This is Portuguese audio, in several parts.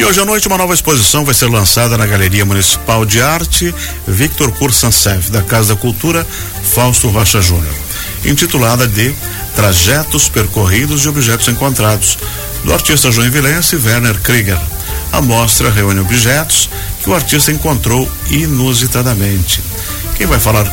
E hoje à noite uma nova exposição vai ser lançada na Galeria Municipal de Arte Victor Kursansev, da Casa da Cultura Fausto Rocha Júnior, intitulada de Trajetos Percorridos e Objetos Encontrados, do artista joinvilense Werner Krieger. A mostra reúne objetos que o artista encontrou inusitadamente. Quem vai falar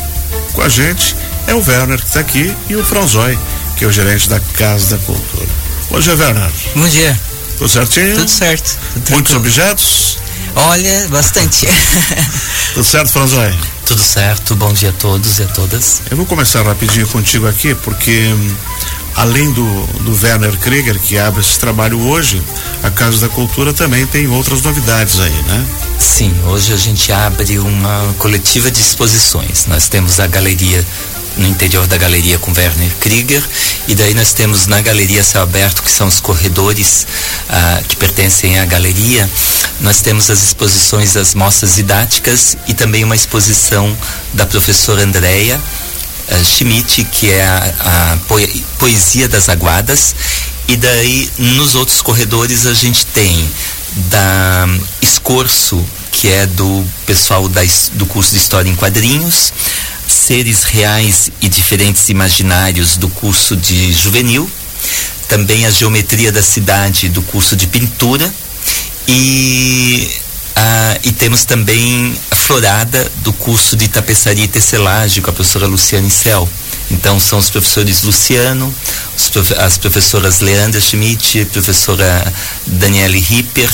com a gente é o Werner que está aqui e o Franzói, que é o gerente da Casa da Cultura. Bom dia, Werner. Bom dia. Tudo certinho? Tudo certo. Tudo Muitos objetos? Olha, bastante. Tudo certo, Franzói? Tudo certo, bom dia a todos e a todas. Eu vou começar rapidinho contigo aqui, porque hum, além do, do Werner Krieger, que abre esse trabalho hoje, a Casa da Cultura também tem outras novidades aí, né? Sim, hoje a gente abre uma coletiva de exposições. Nós temos a galeria no interior da galeria com Werner Krieger. E daí nós temos na galeria céu aberto que são os corredores ah, que pertencem à galeria. Nós temos as exposições das mostras didáticas e também uma exposição da professora Andrea uh, Schmidt que é a, a poesia das aguadas. E daí nos outros corredores a gente tem da Escorço que é do pessoal da, do curso de História em Quadrinhos seres reais e diferentes imaginários do curso de juvenil, também a geometria da cidade do curso de pintura e ah, e temos também a florada do curso de tapeçaria e tecelagem com a professora Luciane Cel. Então são os professores Luciano, os, as professoras Leandra Schmidt, professora Daniele Ripper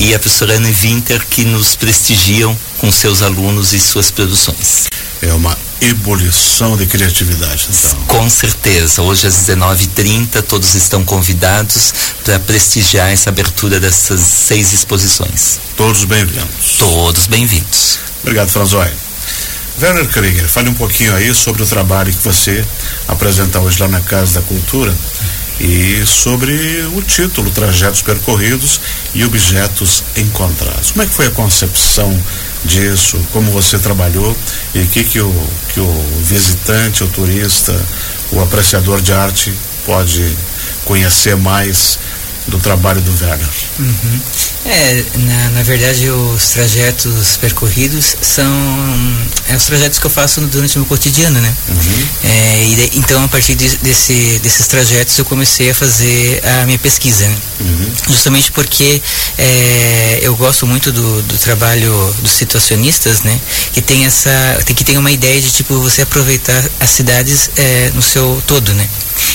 e a professora Anne Winter que nos prestigiam com seus alunos e suas produções. É uma ebulição de criatividade, então. Com certeza. Hoje às 19h30 todos estão convidados para prestigiar essa abertura dessas seis exposições. Todos bem-vindos. Todos bem-vindos. Obrigado, Franzói. Werner Krieger, fale um pouquinho aí sobre o trabalho que você apresenta hoje lá na Casa da Cultura e sobre o título Trajetos Percorridos e Objetos Encontrados. Como é que foi a concepção disso, como você trabalhou e o que, que, o, que o visitante, o turista, o apreciador de arte pode conhecer mais do trabalho do Werner. Uhum. É, na, na verdade, os trajetos percorridos são é, os trajetos que eu faço durante o meu cotidiano, né? Uhum. É, e de, então, a partir de, desse, desses trajetos, eu comecei a fazer a minha pesquisa, né? uhum. Justamente porque é, eu gosto muito do, do trabalho dos situacionistas, né? Que tem essa, que tem uma ideia de tipo você aproveitar as cidades é, no seu todo, né?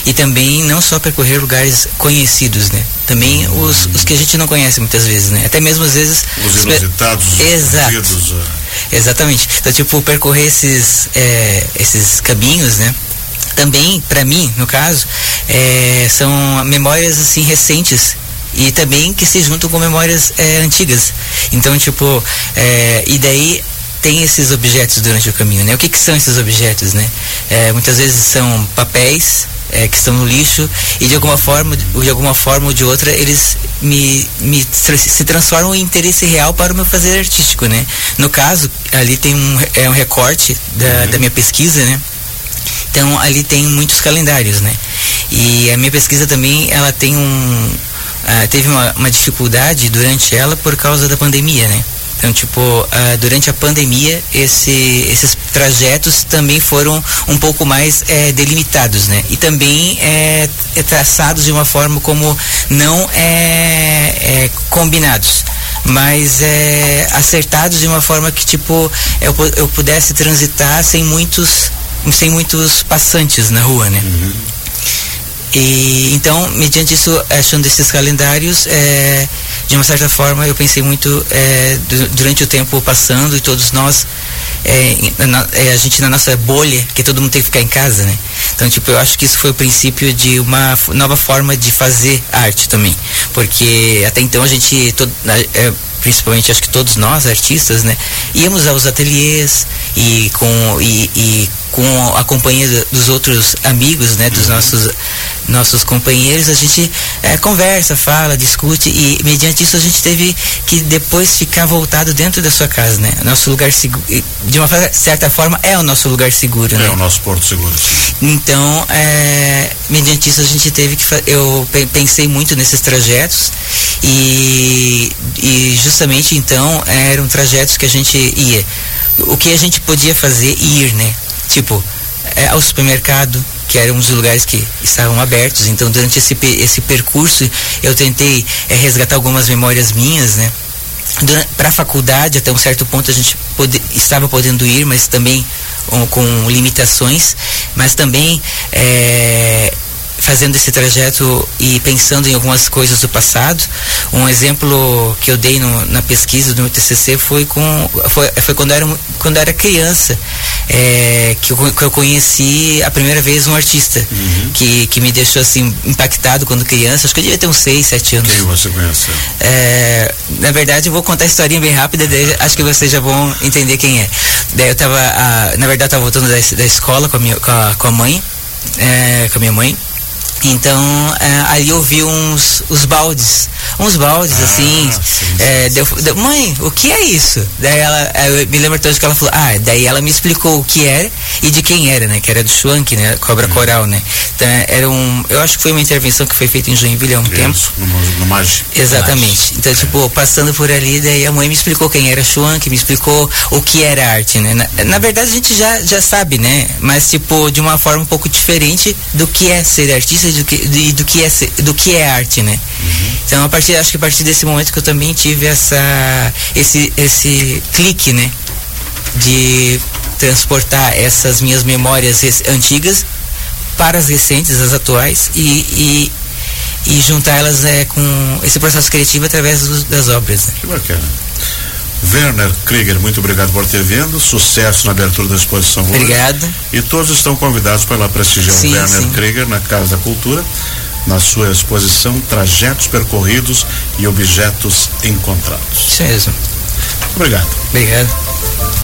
e também não só percorrer lugares conhecidos, né? Também os, os que a gente não conhece muitas vezes, né? Até mesmo às vezes os inusitados, exato, é. exatamente. Então tipo percorrer esses é, esses caminhos, né? Também para mim, no caso, é, são memórias assim recentes e também que se juntam com memórias é, antigas. Então tipo é, e daí tem esses objetos durante o caminho, né? O que, que são esses objetos, né? É, muitas vezes são papéis, é, que estão no lixo e de alguma forma, de alguma forma ou de outra, eles me, me se transformam em interesse real para o meu fazer artístico, né? No caso, ali tem um, é um recorte da, uhum. da minha pesquisa, né? Então ali tem muitos calendários, né? E a minha pesquisa também, ela tem um, uh, teve uma, uma dificuldade durante ela por causa da pandemia, né? Então, tipo, uh, durante a pandemia, esse, esses trajetos também foram um pouco mais é, delimitados, né? E também é, traçados de uma forma como não é, é combinados mas é, acertados de uma forma que tipo eu, eu pudesse transitar sem muitos sem muitos passantes na rua, né? Uhum. E então, mediante isso, achando esses calendários, é, de uma certa forma, eu pensei muito é, durante o tempo passando e todos nós, é, na, é, a gente na nossa bolha, que todo mundo tem que ficar em casa, né? Então, tipo, eu acho que isso foi o princípio de uma nova forma de fazer arte também, porque até então a gente, todo, é, principalmente acho que todos nós artistas, né, íamos aos ateliês e com e, e com a companhia dos outros amigos, né, dos uhum. nossos nossos companheiros, a gente é, conversa, fala, discute e mediante isso a gente teve que depois ficar voltado dentro da sua casa, né? Nosso lugar seguro, de uma certa forma é o nosso lugar seguro, é né? É o nosso porto seguro. Sim. Então, é, mediante isso a gente teve que eu pensei muito nesses trajetos e, e justamente então eram trajetos que a gente ia. O que a gente podia fazer ir, né? Tipo, é, ao supermercado, que eram os lugares que estavam abertos. Então, durante esse, esse percurso, eu tentei é, resgatar algumas memórias minhas, né? Para a faculdade, até um certo ponto, a gente pode, estava podendo ir, mas também um, com limitações. Mas também é, fazendo esse trajeto e pensando em algumas coisas do passado. Um exemplo que eu dei no, na pesquisa do meu TCC foi com foi, foi quando eu era quando eu era criança é, que, eu, que eu conheci a primeira vez um artista uhum. que, que me deixou assim impactado quando criança. Acho que eu devia ter uns 6, 7 anos. Quem você conheceu? É, na verdade, eu vou contar a historinha bem rápida, daí acho que vocês já vão entender quem é. Daí eu tava, a, na verdade, eu tava voltando da, da escola com a, minha, com a, com a mãe, é, com a minha mãe. Então, é, ali eu vi uns os baldes, uns baldes ah, assim. Sim, é, deu, deu, mãe, o que é isso? Daí ela, eu me lembro até que ela falou, ah, daí ela me explicou o que era e de quem era, né? Que era do Schwank, né? Cobra uhum. Coral, né? Então, era um, eu acho que foi uma intervenção que foi feita em Joinville há um isso, tempo. No, no. Exatamente. Então, é. tipo, passando por ali, daí a mãe me explicou quem era Schwank, me explicou o que era arte, né? Na, na verdade, a gente já, já sabe, né? Mas, tipo, de uma forma um pouco diferente do que é ser artista do que, de, do que é, do que é arte, né? Uhum. Então, a partir, acho que a partir desse momento que eu também tive essa, esse, esse clique, né? De transportar essas minhas memórias antigas para as recentes, as atuais e, e, e juntá-las é, com esse processo criativo através das obras. Né? Que bacana. Werner Krieger, muito obrigado por ter vindo. Sucesso na abertura da exposição. Obrigado. E todos estão convidados para lá prestigiar sim, o Werner sim. Krieger na Casa da Cultura, na sua exposição Trajetos Percorridos e Objetos Encontrados. Isso mesmo. Obrigado. Obrigado.